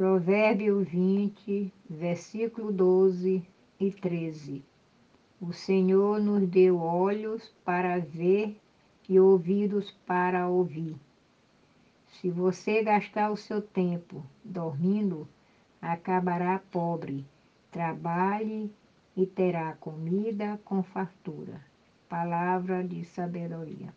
Provérbio 20, versículo 12 e 13. O Senhor nos deu olhos para ver e ouvidos para ouvir. Se você gastar o seu tempo dormindo, acabará pobre. Trabalhe e terá comida com fartura. Palavra de sabedoria.